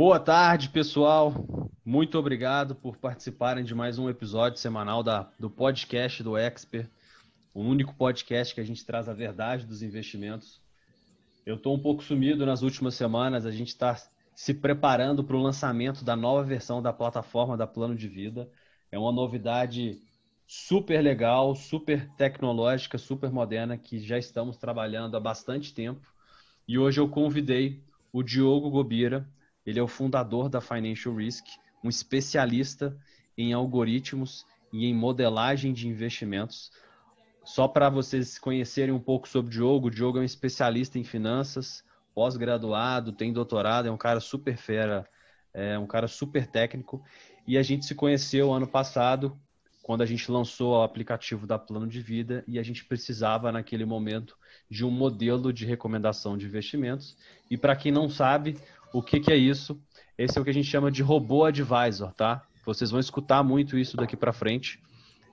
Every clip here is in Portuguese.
Boa tarde, pessoal. Muito obrigado por participarem de mais um episódio semanal da, do podcast do Expert, o único podcast que a gente traz a verdade dos investimentos. Eu estou um pouco sumido nas últimas semanas, a gente está se preparando para o lançamento da nova versão da plataforma da Plano de Vida. É uma novidade super legal, super tecnológica, super moderna, que já estamos trabalhando há bastante tempo. E hoje eu convidei o Diogo Gobira, ele é o fundador da Financial Risk, um especialista em algoritmos e em modelagem de investimentos. Só para vocês conhecerem um pouco sobre o Diogo, o Diogo é um especialista em finanças, pós-graduado, tem doutorado, é um cara super fera, é um cara super técnico. E a gente se conheceu ano passado, quando a gente lançou o aplicativo da Plano de Vida e a gente precisava, naquele momento, de um modelo de recomendação de investimentos. E para quem não sabe, o que, que é isso? Esse é o que a gente chama de robô advisor, tá? Vocês vão escutar muito isso daqui para frente.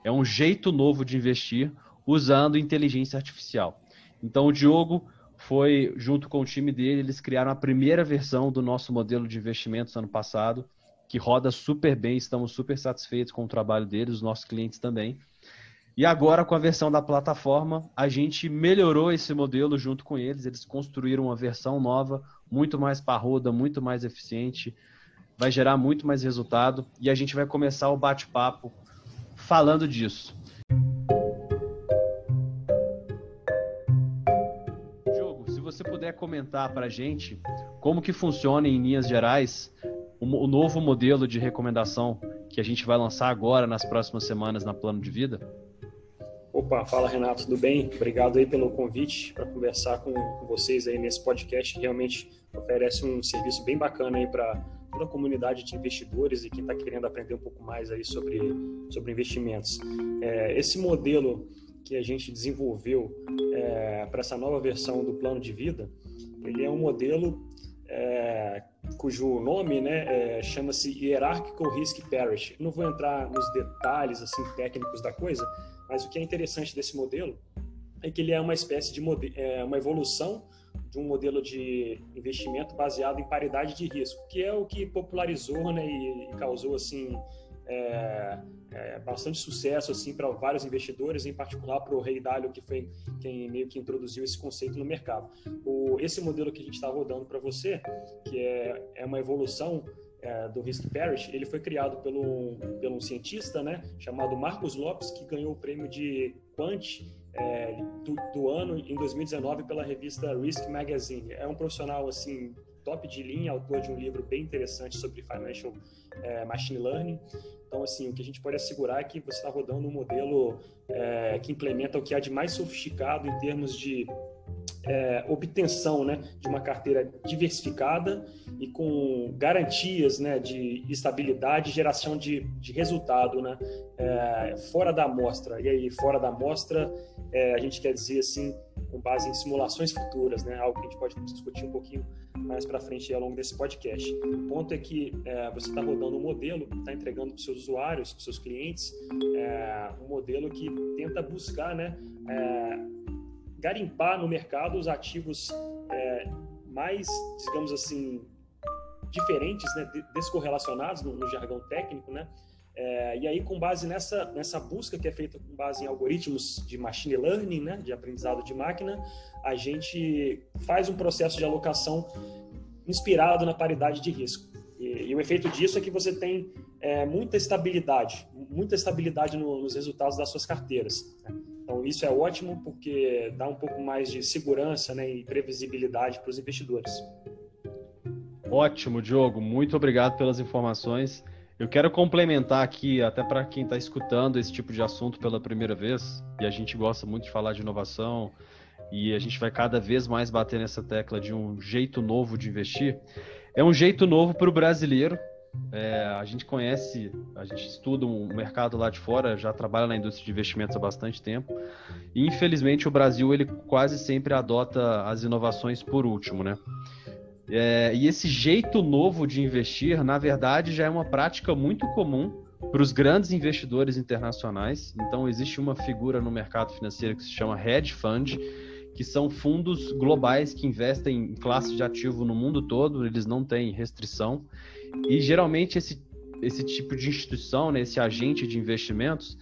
É um jeito novo de investir usando inteligência artificial. Então o Diogo foi junto com o time dele, eles criaram a primeira versão do nosso modelo de investimentos ano passado, que roda super bem, estamos super satisfeitos com o trabalho deles, os nossos clientes também. E agora, com a versão da plataforma, a gente melhorou esse modelo junto com eles. Eles construíram uma versão nova, muito mais parruda, muito mais eficiente, vai gerar muito mais resultado. E a gente vai começar o bate-papo falando disso. Diogo, se você puder comentar para a gente como que funciona em linhas gerais o novo modelo de recomendação que a gente vai lançar agora nas próximas semanas na Plano de Vida. Opa, fala Renato, tudo bem? Obrigado aí pelo convite para conversar com, com, vocês aí nesse podcast. Realmente oferece um serviço bem bacana aí para toda a comunidade de investidores e quem está querendo aprender um pouco mais aí sobre, sobre investimentos. É, esse modelo que a gente desenvolveu é, para essa nova versão do plano de vida, ele é um modelo é, cujo nome né, é, chama-se Hierarchical Risk Parity. Não vou entrar nos detalhes assim técnicos da coisa, mas o que é interessante desse modelo é que ele é uma espécie de é, uma evolução de um modelo de investimento baseado em paridade de risco, que é o que popularizou né, e, causou assim é, é, bastante sucesso assim para vários investidores, em particular para o Rei Dalio, que foi quem meio que introduziu esse conceito no mercado. O, esse modelo que a gente está rodando para você, que é, é uma evolução é, do Risk Parity, ele foi criado pelo, pelo um cientista né, chamado Marcos Lopes, que ganhou o prêmio de Quant é, do, do, ano em 2019 pela revista Risk Magazine. É um profissional assim top de linha, autor de um livro bem interessante sobre financial é, machine learning. Então, assim, o que a gente pode assegurar é que você está rodando um modelo é, que implementa o que há de mais sofisticado em termos de é, obtenção né, de uma carteira diversificada e com garantias né, de estabilidade e geração de, de resultado né, é, fora da amostra. E aí, fora da amostra, é, a gente quer dizer assim, com base em simulações futuras, né, algo que a gente pode discutir um pouquinho mais para frente ao longo desse podcast. O ponto é que é, você está rodando um modelo, está entregando para os seus usuários, para os seus clientes, é, um modelo que tenta buscar né, é, garimpar no mercado os ativos é, mais, digamos assim, diferentes, né, descorrelacionados no, no jargão técnico, né? É, e aí, com base nessa, nessa busca que é feita com base em algoritmos de machine learning, né, de aprendizado de máquina, a gente faz um processo de alocação inspirado na paridade de risco. E, e o efeito disso é que você tem é, muita estabilidade, muita estabilidade no, nos resultados das suas carteiras. Né? Então, isso é ótimo porque dá um pouco mais de segurança né, e previsibilidade para os investidores. Ótimo, Diogo. Muito obrigado pelas informações. Eu quero complementar aqui, até para quem está escutando esse tipo de assunto pela primeira vez, e a gente gosta muito de falar de inovação, e a gente vai cada vez mais bater nessa tecla de um jeito novo de investir. É um jeito novo para o brasileiro, é, a gente conhece, a gente estuda o um mercado lá de fora, já trabalha na indústria de investimentos há bastante tempo. E infelizmente o Brasil ele quase sempre adota as inovações por último, né? É, e esse jeito novo de investir, na verdade, já é uma prática muito comum para os grandes investidores internacionais. Então existe uma figura no mercado financeiro que se chama hedge fund, que são fundos globais que investem em classes de ativo no mundo todo, eles não têm restrição. E geralmente esse, esse tipo de instituição, né, esse agente de investimentos,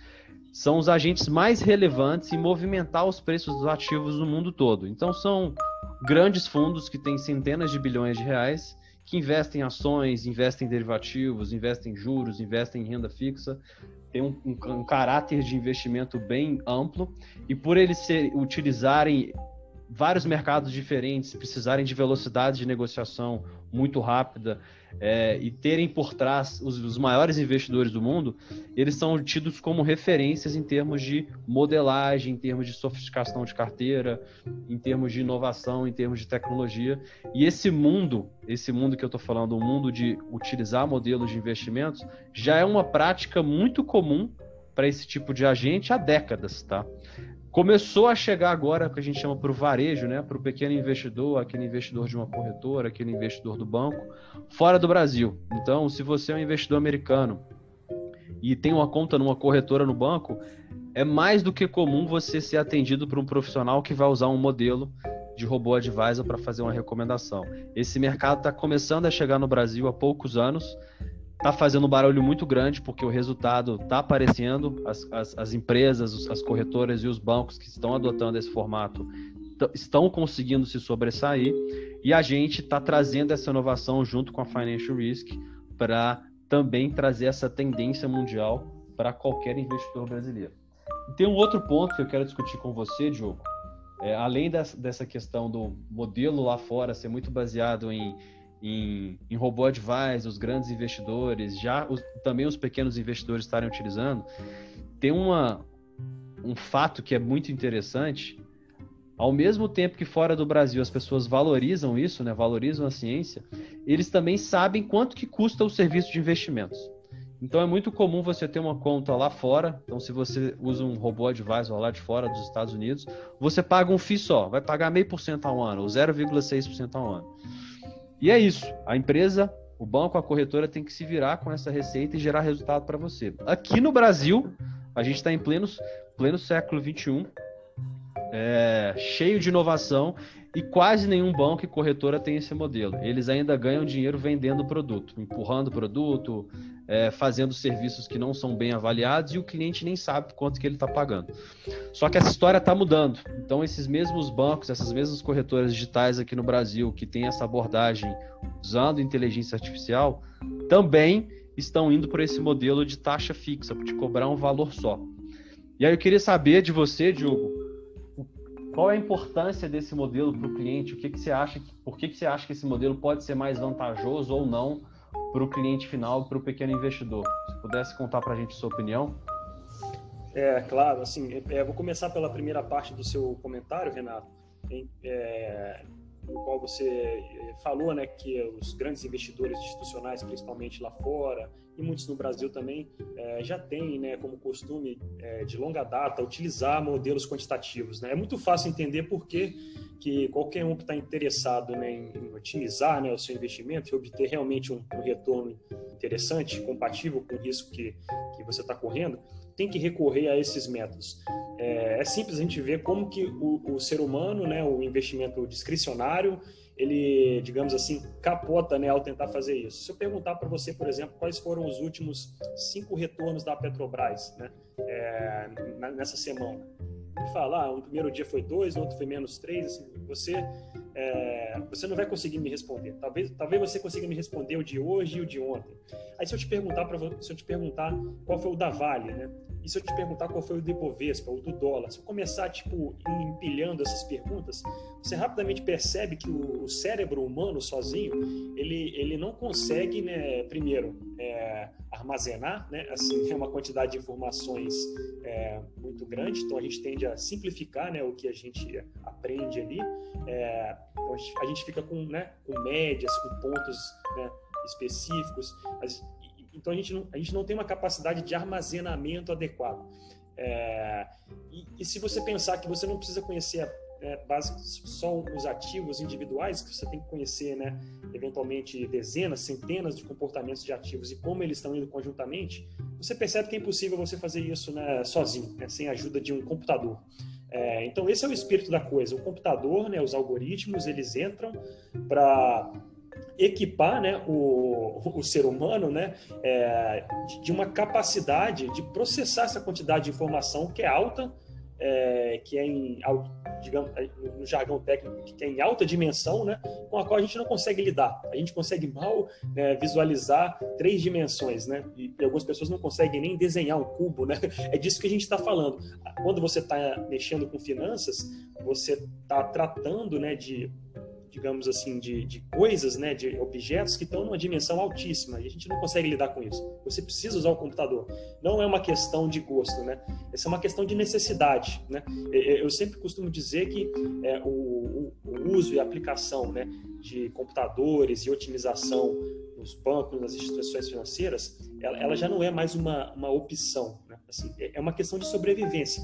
são os agentes mais relevantes em movimentar os preços dos ativos no mundo todo. Então são grandes fundos que têm centenas de bilhões de reais que investem em ações, investem em derivativos, investem em juros, investem em renda fixa, tem um, um, um caráter de investimento bem amplo e por eles ser, utilizarem vários mercados diferentes, precisarem de velocidade de negociação muito rápida é, e terem por trás os, os, maiores investidores do mundo, eles são tidos como referências em termos de modelagem, em termos de sofisticação de carteira, em termos de inovação, em termos de tecnologia. E esse mundo, esse mundo que eu estou falando, o mundo de utilizar modelos de investimentos, já é uma prática muito comum para esse tipo de agente há décadas, tá? Começou a chegar agora, que a gente chama para o varejo, né? para o pequeno investidor, aquele investidor de uma corretora, aquele investidor do banco, fora do Brasil. Então, se você é um investidor americano e tem uma conta numa corretora no banco, é mais do que comum você ser atendido por um profissional que vai usar um modelo de robô advisor para fazer uma recomendação. Esse mercado está começando a chegar no Brasil há poucos anos tá fazendo um barulho muito grande porque o resultado tá aparecendo, as, as, as empresas, as corretoras e os bancos que estão adotando esse formato estão conseguindo se sobressair e a gente está trazendo essa inovação junto com a Financial Risk para também trazer essa tendência mundial para qualquer investidor brasileiro. E tem um outro ponto que eu quero discutir com você, Diogo. É, além dessa, dessa questão do modelo lá fora ser muito baseado em em, em robô advice, os grandes investidores, já os, também os pequenos investidores estarem utilizando, tem uma, um fato que é muito interessante. Ao mesmo tempo que fora do Brasil as pessoas valorizam isso, né, valorizam a ciência, eles também sabem quanto que custa o serviço de investimentos. Então é muito comum você ter uma conta lá fora. Então, se você usa um robô advisor lá de fora dos Estados Unidos, você paga um FII só, vai pagar meio por cento ao ano, ou 0,6% ao ano. E é isso. A empresa, o banco, a corretora tem que se virar com essa receita e gerar resultado para você. Aqui no Brasil, a gente está em pleno, pleno século XXI, é, cheio de inovação e quase nenhum banco e corretora tem esse modelo. Eles ainda ganham dinheiro vendendo produto, empurrando produto, é, fazendo serviços que não são bem avaliados e o cliente nem sabe quanto que ele está pagando. Só que essa história está mudando. Então, esses mesmos bancos, essas mesmas corretoras digitais aqui no Brasil, que têm essa abordagem usando inteligência artificial, também estão indo por esse modelo de taxa fixa, de cobrar um valor só. E aí eu queria saber de você, Diogo, qual é a importância desse modelo para o cliente? O que, que você acha? Por que, que você acha que esse modelo pode ser mais vantajoso ou não para o cliente final, para o pequeno investidor? Se pudesse contar para a gente sua opinião. É, claro, assim, é, vou começar pela primeira parte do seu comentário, Renato, é, no qual você é, falou, né, que os grandes investidores institucionais, principalmente lá fora, e muitos no Brasil também, é, já têm, né, como costume é, de longa data, utilizar modelos quantitativos. Né? É muito fácil entender por que, que qualquer um que está interessado né, em, em, otimizar né, o seu investimento e obter realmente um, um retorno interessante, compatível com o risco que, que você está correndo, tem que recorrer a esses métodos. É, é, simples a gente ver como que o, o ser humano, né, o investimento discricionário, ele, digamos assim, capota né, ao tentar fazer isso. Se eu perguntar para você, por exemplo, quais foram os últimos cinco retornos da Petrobras né, é, nessa semana, e falar, ah, um primeiro dia foi dois, outro foi menos três, assim, você, é, você não vai conseguir me responder. Talvez, talvez você consiga me responder o de hoje e o de ontem. Aí se eu te perguntar, pra, se eu te perguntar qual foi o da Vale, né? E se eu te perguntar qual foi o do Ibovespa, o do dólar, se eu começar, tipo, empilhando essas perguntas, você rapidamente percebe que o, cérebro humano sozinho, ele, ele não consegue, né, primeiro, é, armazenar, né, assim, uma quantidade de informações é, muito grande, então a gente tende a simplificar, né, o que a gente aprende ali, é, então a gente, a gente, fica com, né, com médias, com pontos, né, específicos, então a gente não, a gente não tem uma capacidade de armazenamento adequado. É, e, e, se você pensar que você não precisa conhecer é, só os ativos individuais, que você tem que conhecer, né, eventualmente dezenas, centenas de comportamentos de ativos e como eles estão indo conjuntamente, você percebe que é impossível você fazer isso né, sozinho, né, sem a ajuda de um computador. É, então esse é o espírito da coisa. O computador, né, os algoritmos, eles entram para equipar né, o, o ser humano né, é, de uma capacidade de processar essa quantidade de informação que é alta, é, que é em, digamos, no jargão técnico, que é em alta dimensão, né, com a qual a gente não consegue lidar. A gente consegue mal né, visualizar três dimensões, né, e, e, algumas pessoas não conseguem nem desenhar um cubo, né. É disso que a gente está falando. Quando você está mexendo com finanças, você está tratando, né, de digamos assim, de, de coisas, né, de objetos que estão numa dimensão altíssima e a gente não consegue lidar com isso. Você precisa usar o computador. Não é uma questão de gosto, né? Essa é uma questão de necessidade, né? Eu sempre costumo dizer que é, o, o, uso e aplicação, né, de computadores e otimização nos bancos, nas instituições financeiras, ela, ela já não é mais uma, uma opção, né? Assim, é, é uma questão de sobrevivência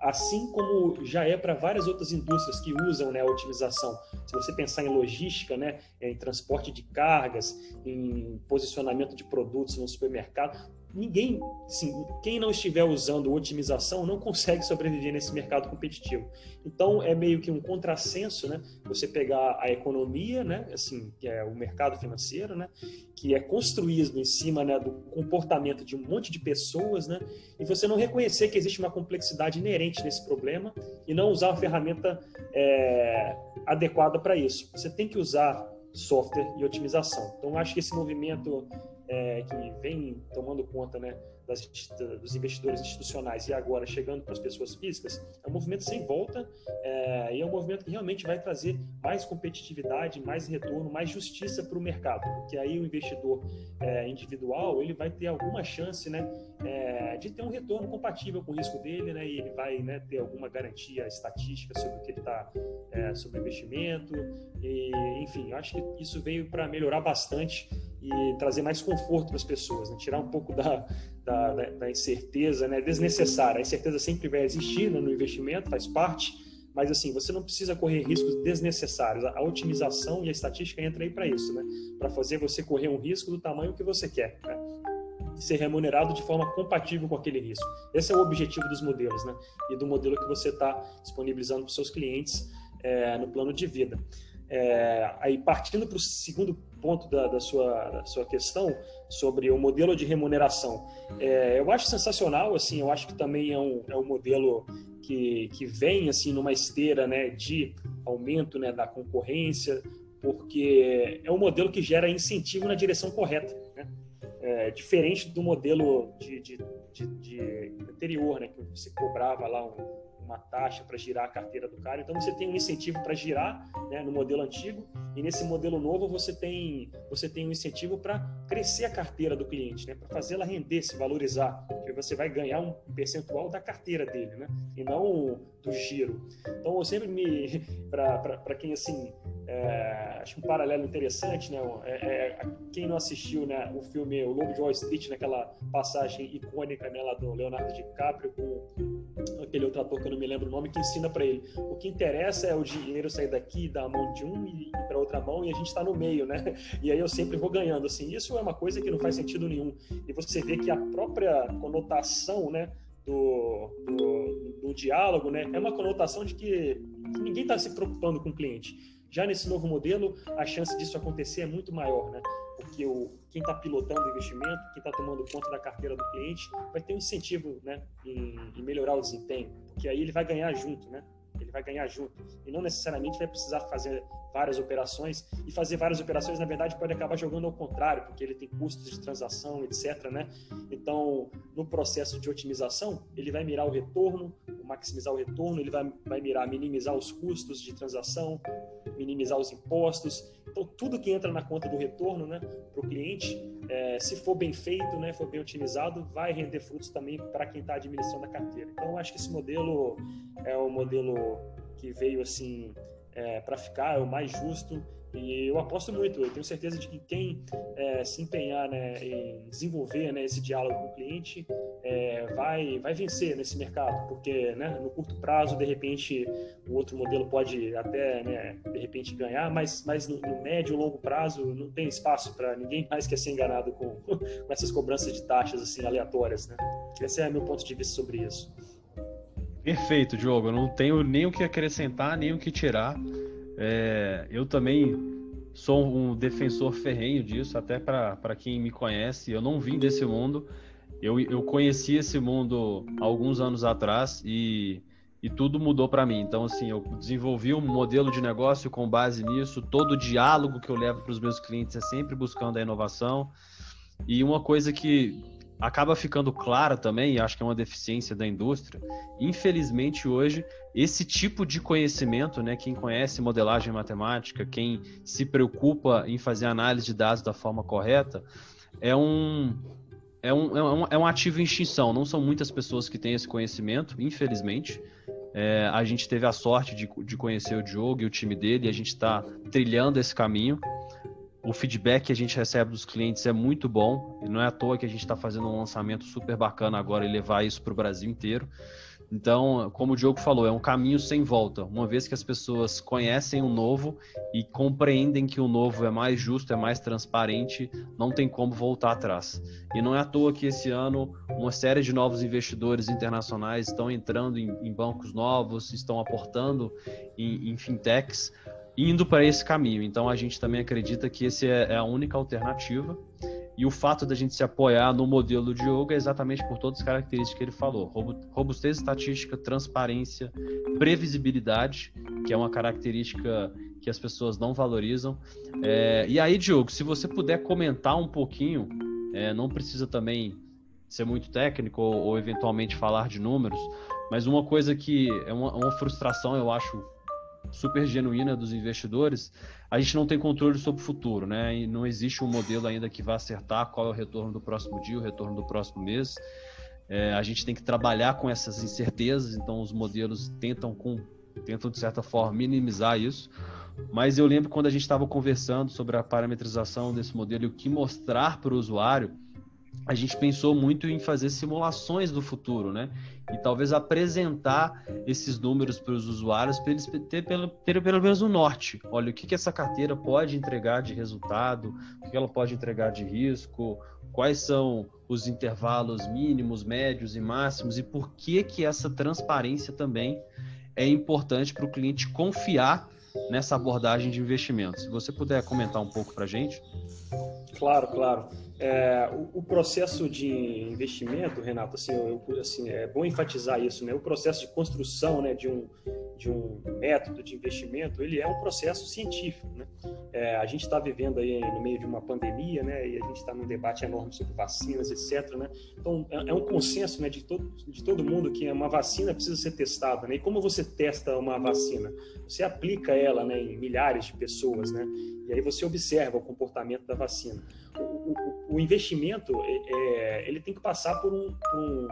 assim como já é para várias outras indústrias que usam né, a otimização. Se você pensar em logística, né, em transporte de cargas, em posicionamento de produtos no supermercado, ninguém, sim, quem não estiver usando otimização não consegue sobreviver nesse mercado competitivo. Então é meio que um contrassenso, né? Você pegar a economia, né? Assim, que é o mercado financeiro, né? Que é construído em cima né, do comportamento de um monte de pessoas, né? E você não reconhecer que existe uma complexidade inerente nesse problema e não usar uma ferramenta é, adequada para isso. Você tem que usar software e otimização. Então acho que esse movimento é, que vem tomando conta né, das, dos investidores institucionais e agora chegando para as pessoas físicas, é um movimento sem volta é, e é um movimento que realmente vai trazer mais competitividade, mais retorno, mais justiça para o mercado, porque aí o investidor é, individual ele vai ter alguma chance né, é, de ter um retorno compatível com o risco dele né, e ele vai né, ter alguma garantia estatística sobre o que ele está é, sobre o investimento e enfim, acho que isso veio para melhorar bastante e trazer mais conforto para as pessoas, né? tirar um pouco da, da, da, incerteza né? desnecessária. A incerteza sempre vai existir né? no investimento, faz parte, mas assim, você não precisa correr riscos desnecessários. A otimização e a estatística entra aí para isso, né? para fazer você correr um risco do tamanho que você quer. Né? Ser remunerado de forma compatível com aquele risco. Esse é o objetivo dos modelos, né? E do modelo que você está disponibilizando para os seus clientes é, no plano de vida. É, aí partindo para o segundo ponto da, da, sua, da sua questão sobre o modelo de remuneração, é, eu acho sensacional, assim, eu acho que também é um, é um modelo que, que vem assim numa esteira né, de aumento né, da concorrência, porque é um modelo que gera incentivo na direção correta, né? é, diferente do modelo de, de, de, de anterior, né, que você cobrava lá um uma taxa para girar a carteira do cara. Então você tem um incentivo para girar né, no modelo antigo e nesse modelo novo você tem você tem um incentivo para crescer a carteira do cliente, né, para fazê-la render, se valorizar, porque você vai ganhar um percentual da carteira dele, né, e não do giro. Então eu sempre me para quem assim é, acho um paralelo interessante, né? É, é, quem não assistiu, né, o filme O Lobo de Wall Street, naquela passagem icônica, né, lá do Leonardo DiCaprio com aquele outro ator que eu não me lembro o nome, que ensina para ele o que interessa é o dinheiro sair daqui da mão de um e para outra mão e a gente está no meio, né? E aí eu sempre vou ganhando, assim. Isso é uma coisa que não faz sentido nenhum. E você vê que a própria conotação, né? Do, do, do diálogo, né? É uma conotação de que ninguém está se preocupando com o cliente já nesse novo modelo, a chance disso acontecer é muito maior, né? Porque o, quem está pilotando o investimento, quem está tomando conta da carteira do cliente, vai ter um incentivo né, em, em melhorar o desempenho, porque aí ele vai ganhar junto, né? ele vai ganhar junto. E não necessariamente vai precisar fazer várias operações. E fazer várias operações, na verdade, pode acabar jogando ao contrário, porque ele tem custos de transação, etc. Né? Então, no processo de otimização, ele vai mirar o retorno, maximizar o retorno, ele vai, vai mirar minimizar os custos de transação, minimizar os impostos. Então, tudo que entra na conta do retorno né, para o cliente, é, se for bem feito, né, for bem otimizado, vai render frutos também para quem está administrando a carteira. Então, acho que esse modelo é o modelo que veio assim é, para ficar, é o mais justo e eu aposto muito, eu tenho certeza de que quem é, se empenhar né, em desenvolver né, esse diálogo com o cliente é, vai, vai vencer nesse mercado, porque né, no curto prazo, de repente, o outro modelo pode até, né, de repente, ganhar, mas, mas no, no médio e longo prazo não tem espaço para ninguém mais quer ser enganado com, com essas cobranças de taxas assim aleatórias. Né? Esse é meu ponto de vista sobre isso. Perfeito, Diogo. Eu não tenho nem o que acrescentar, nem o que tirar. É, eu também sou um defensor ferrenho disso, até para quem me conhece. Eu não vim desse mundo. Eu, eu conheci esse mundo alguns anos atrás e, e tudo mudou para mim. Então, assim, eu desenvolvi um modelo de negócio com base nisso. Todo o diálogo que eu levo para os meus clientes é sempre buscando a inovação. E uma coisa que acaba ficando clara também, e acho que é uma deficiência da indústria, infelizmente hoje, esse tipo de conhecimento, né, quem conhece modelagem matemática, quem se preocupa em fazer análise de dados da forma correta, é um, é um, é um, é um ativo em extinção. Não são muitas pessoas que têm esse conhecimento, infelizmente. É, a gente teve a sorte de, de conhecer o Diogo e o time dele, e a gente está trilhando esse caminho o feedback que a gente recebe dos clientes é muito bom e não é à toa que a gente está fazendo um lançamento super bacana agora e levar isso para o Brasil inteiro. Então, como o Diogo falou, é um caminho sem volta. Uma vez que as pessoas conhecem o novo e compreendem que o novo é mais justo, é mais transparente, não tem como voltar atrás. E não é à toa que esse ano uma série de novos investidores internacionais estão entrando em, em bancos novos, estão aportando em, em fintechs indo para esse caminho. Então a gente também acredita que esse é, é a única alternativa. E o fato da gente se apoiar no modelo de yoga é exatamente por todas as características que ele falou: robustez estatística, transparência, previsibilidade, que é uma característica que as pessoas não valorizam. É, e aí, Diogo, se você puder comentar um pouquinho, é, não precisa também ser muito técnico ou, ou, eventualmente falar de números, mas uma coisa que é uma, uma frustração, eu acho, super genuína dos investidores, a gente não tem controle sobre o futuro, né? E não existe um modelo ainda que vá acertar qual é o retorno do próximo dia, o retorno do próximo mês. É, a gente tem que trabalhar com essas incertezas, então os modelos tentam, com, tentam de certa forma minimizar isso. Mas eu lembro quando a gente estava conversando sobre a parametrização desse modelo e o que mostrar para o usuário, a gente pensou muito em fazer simulações do futuro, né? E talvez apresentar esses números para os usuários para eles terem pelo, ter pelo menos um norte. Olha, o que, que essa carteira pode entregar de resultado, o que ela pode entregar de risco, quais são os intervalos mínimos, médios e máximos e por que, que essa transparência também é importante para o cliente confiar nessa abordagem de investimento. Se você puder comentar um pouco para a gente. Claro, claro. É, o, o, processo de investimento, Renato, assim, eu, assim, é bom enfatizar isso, né? O processo de construção, né, de um, de um método de investimento, ele é um processo científico, né? É, a gente está vivendo aí no meio de uma pandemia, né? E a gente está num debate enorme sobre vacinas, etc, né? Então, é, é, um consenso, né, de todo, de todo mundo que uma vacina precisa ser testada, né? E como você testa uma vacina? Você aplica ela, né, em milhares de pessoas, né? E aí você observa o comportamento da vacina. O, o, o investimento, é, é, ele tem que passar por um, por um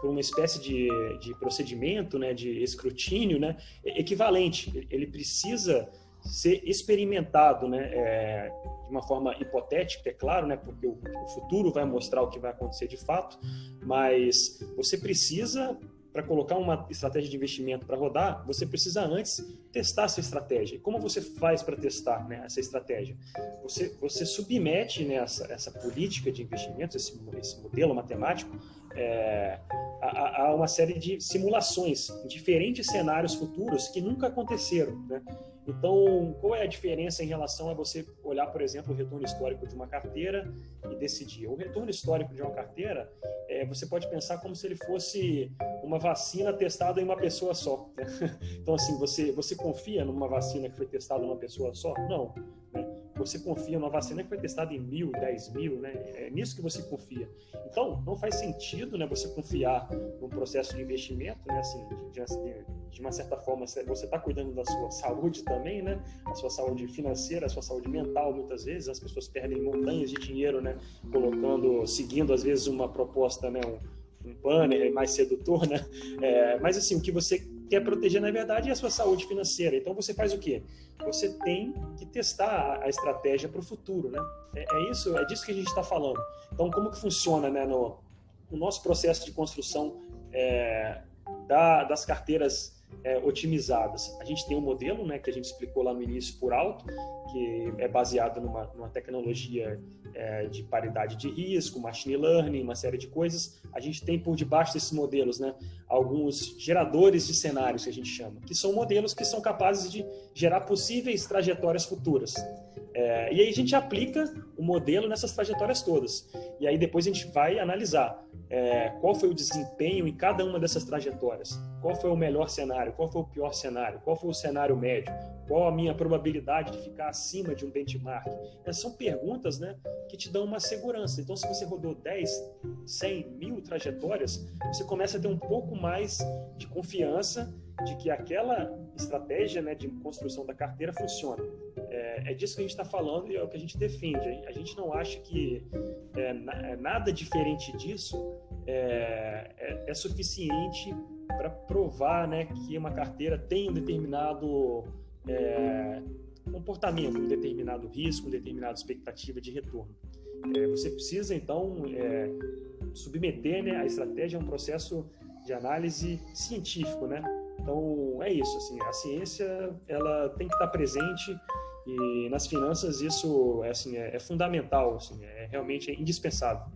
por uma espécie de, de procedimento, né, de escrutínio, né, equivalente. Ele precisa ser experimentado, né, é, de uma forma hipotética, é claro, né, porque o, o futuro vai mostrar o que vai acontecer de fato, mas você precisa para colocar uma estratégia de investimento para rodar, você precisa antes testar essa estratégia. E como você faz para testar né, essa estratégia? Você, você submete né, essa, essa política de investimentos, esse, esse modelo matemático, é, a, a, uma série de simulações diferentes cenários futuros que nunca aconteceram. Né? Então, qual é a diferença em relação a você olhar, por exemplo, o retorno histórico de uma carteira e decidir? O retorno histórico de uma carteira, é, você pode pensar como se ele fosse uma vacina testada em uma pessoa só. Né? Então, assim, você, você confia numa vacina que foi testada em uma pessoa só? Não. Né? Você confia numa vacina que foi testada em mil, dez mil, né? É nisso que você confia. Então, não faz sentido, né, você confiar num processo de investimento, né, assim, de, de, uma certa forma, você está cuidando da sua saúde também, né? A sua saúde financeira, a sua saúde mental, muitas vezes. As pessoas perdem montanhas de dinheiro, né? Colocando, seguindo, às vezes, uma proposta, né? Um, um banner mais sedutor, né? É, mas, assim, o que você quer proteger, na verdade, é a sua saúde financeira. Então, você faz o quê? Você tem que testar a estratégia para o futuro, né? É, é, isso, é disso que a gente está falando. Então, como que funciona, né? No, no nosso processo de construção é, da, das carteiras é, otimizadas. A gente tem um modelo, né, que a gente explicou lá no início por alto, que é baseado numa, numa tecnologia é, de paridade de risco, machine learning, uma série de coisas. A gente tem por debaixo desses modelos, né, alguns geradores de cenários que a gente chama, que são modelos que são capazes de gerar possíveis trajetórias futuras. É, e aí a gente aplica o modelo nessas trajetórias todas. E aí depois a gente vai analisar é, qual foi o desempenho em cada uma dessas trajetórias, qual foi o melhor cenário, qual foi o pior cenário, qual foi o cenário médio, qual a minha probabilidade de ficar acima de um benchmark. Essas são perguntas né, que te dão uma segurança. Então, se você rodou 10, 100, mil trajetórias, você começa a ter um pouco mais de confiança de que aquela estratégia né, de construção da carteira funciona. É, é disso que a gente está falando e é o que a gente defende. A gente não acha que é, é nada diferente disso é, é, é suficiente para provar né, que uma carteira tem um determinado é, comportamento, um determinado risco, uma determinada expectativa de retorno. você precisa, então, submeter né, a estratégia a um processo de análise científico, né? Então é isso, assim, a ciência ela tem que estar presente e nas finanças isso assim, é, é fundamental, assim, é realmente indispensável.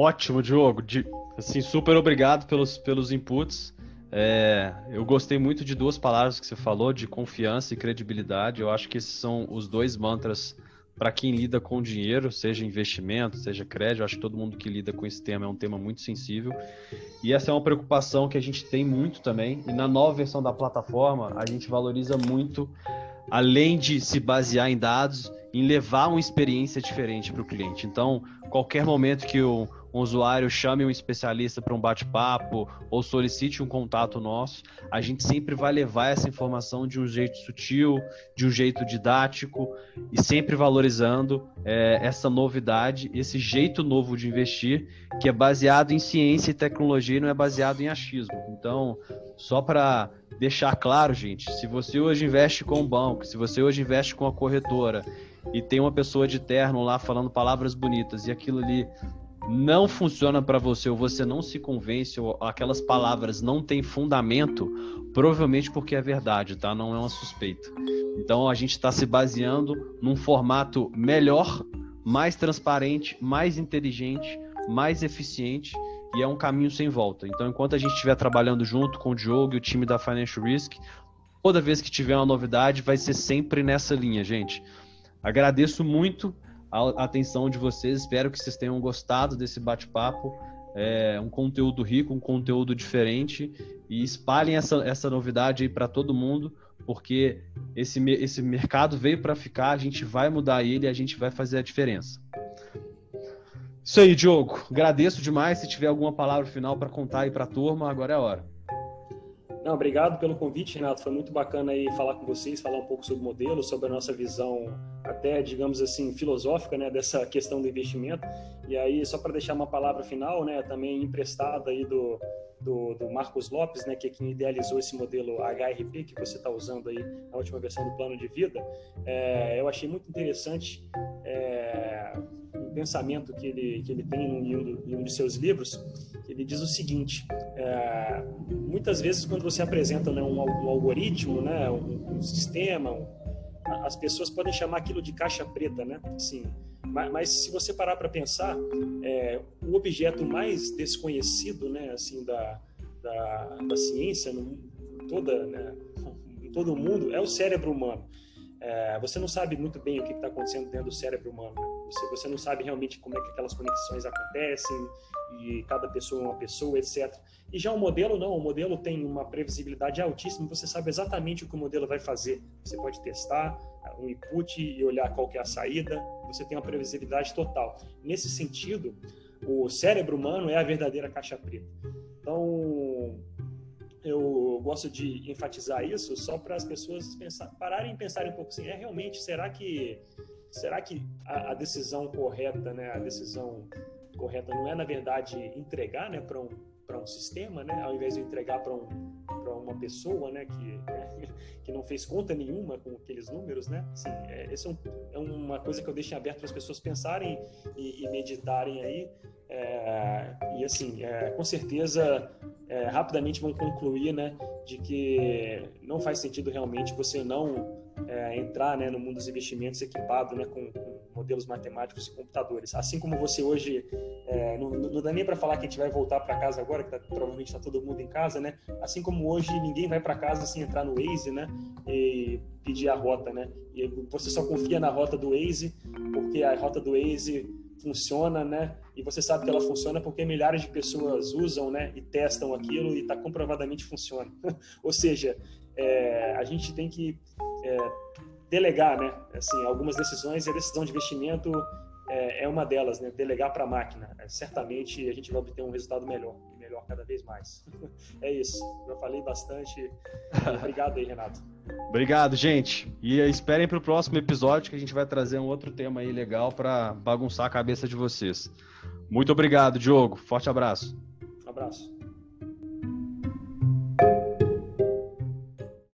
Ótimo, Diogo. De, assim, super obrigado pelos, pelos inputs. É, eu gostei muito de duas palavras que você falou, de confiança e credibilidade. Eu acho que esses são os dois mantras para quem lida com dinheiro, seja investimento, seja crédito, acho que todo mundo que lida com esse tema é um tema muito sensível. E essa é uma preocupação que a gente tem muito também. E na nova versão da plataforma, a gente valoriza muito, além de se basear em dados, em levar uma experiência diferente para o cliente. Então, qualquer momento que o um usuário chame um especialista para um bate-papo ou solicite um contato nosso, a gente sempre vai levar essa informação de um jeito sutil, de um jeito didático e sempre valorizando é, essa novidade, esse jeito novo de investir, que é baseado em ciência e tecnologia e não é baseado em achismo. Então, só para deixar claro, gente, se você hoje investe com um banco, se você hoje investe com a corretora e tem uma pessoa de terno lá falando palavras bonitas e aquilo ali não funciona para você ou você não se convence ou aquelas palavras não têm fundamento, provavelmente porque é verdade, tá? Não é uma suspeita. Então a gente está se baseando num formato melhor, mais transparente, mais inteligente, mais eficiente e é um caminho sem volta. Então enquanto a gente estiver trabalhando junto com o Diogo e o time da Financial Risk, toda vez que tiver uma novidade vai ser sempre nessa linha, gente. Agradeço muito a atenção de vocês. Espero que vocês tenham gostado desse bate-papo. É um conteúdo rico, um conteúdo diferente e espalhem essa, essa novidade aí para todo mundo, porque esse, esse mercado veio para ficar, a gente vai mudar ele e a gente vai fazer a diferença. Isso aí, Diogo. Agradeço demais. Se tiver alguma palavra final para contar aí para a turma, agora é a hora. Não, obrigado pelo convite, Renato. Foi muito bacana aí falar com vocês, falar um pouco sobre o modelo, sobre a nossa visão até, digamos assim, filosófica, né, dessa questão do investimento. E aí, só para deixar uma palavra final, né, também emprestada aí do, do, do, Marcos Lopes, né, que é quem idealizou esse modelo HRP que você está usando aí na última versão do plano de vida, é, eu achei muito interessante é, um pensamento que ele, que ele tem em um, em um seus livros, ele diz o seguinte: é, muitas vezes quando você apresenta né, um, um, algoritmo, né, um, um sistema, um, as pessoas podem chamar aquilo de caixa preta, né? Assim, mas, mas se você parar para pensar, é, o objeto mais desconhecido, né, assim, da, da, da ciência, no, toda, né, em todo o mundo, é o cérebro humano. É, você não sabe muito bem o que está acontecendo dentro do cérebro humano. Você, você não sabe realmente como é que aquelas conexões acontecem e cada pessoa é uma pessoa, etc. E já o modelo não, o modelo tem uma previsibilidade altíssima. Você sabe exatamente o que o modelo vai fazer. Você pode testar um input e olhar qual é a saída. Você tem uma previsibilidade total. Nesse sentido, o cérebro humano é a verdadeira caixa preta. Então eu gosto de enfatizar isso só para as pessoas pensar, pararem e pensarem um pouco assim, é realmente, será que será que a, a decisão correta, né, a decisão correta não é na verdade entregar, né, para um para um sistema, né? Ao invés de entregar para um, uma pessoa, né? Que, que não fez conta nenhuma com aqueles números, né? Assim, é, essa é, um, é, uma coisa que eu deixo aberto para as pessoas pensarem e, e meditarem aí. É, e assim, é, com certeza, é, rapidamente vão concluir, né? De que não faz sentido realmente você não é, entrar né, no mundo dos investimentos equipado né, com, com, modelos matemáticos e computadores. Assim como você hoje, é, não, não, dá nem para falar que a gente vai voltar para casa agora, que tá, provavelmente está todo mundo em casa, né? Assim como hoje ninguém vai para casa sem entrar no Waze, né? E pedir a rota, né? E você só confia na rota do Waze, porque a rota do Waze funciona, né? E você sabe que ela funciona porque milhares de pessoas usam, né? E testam aquilo e está comprovadamente funciona. Ou seja, é, a gente tem que é, delegar, né? Assim, algumas decisões e a decisão de investimento é, é uma delas, né? Delegar para a máquina. É, certamente a gente vai obter um resultado melhor e melhor cada vez mais. é isso. Já falei bastante. Obrigado aí, Renato. Obrigado, gente. E esperem para o próximo episódio que a gente vai trazer um outro tema aí legal para bagunçar a cabeça de vocês. Muito obrigado, Diogo. Forte abraço.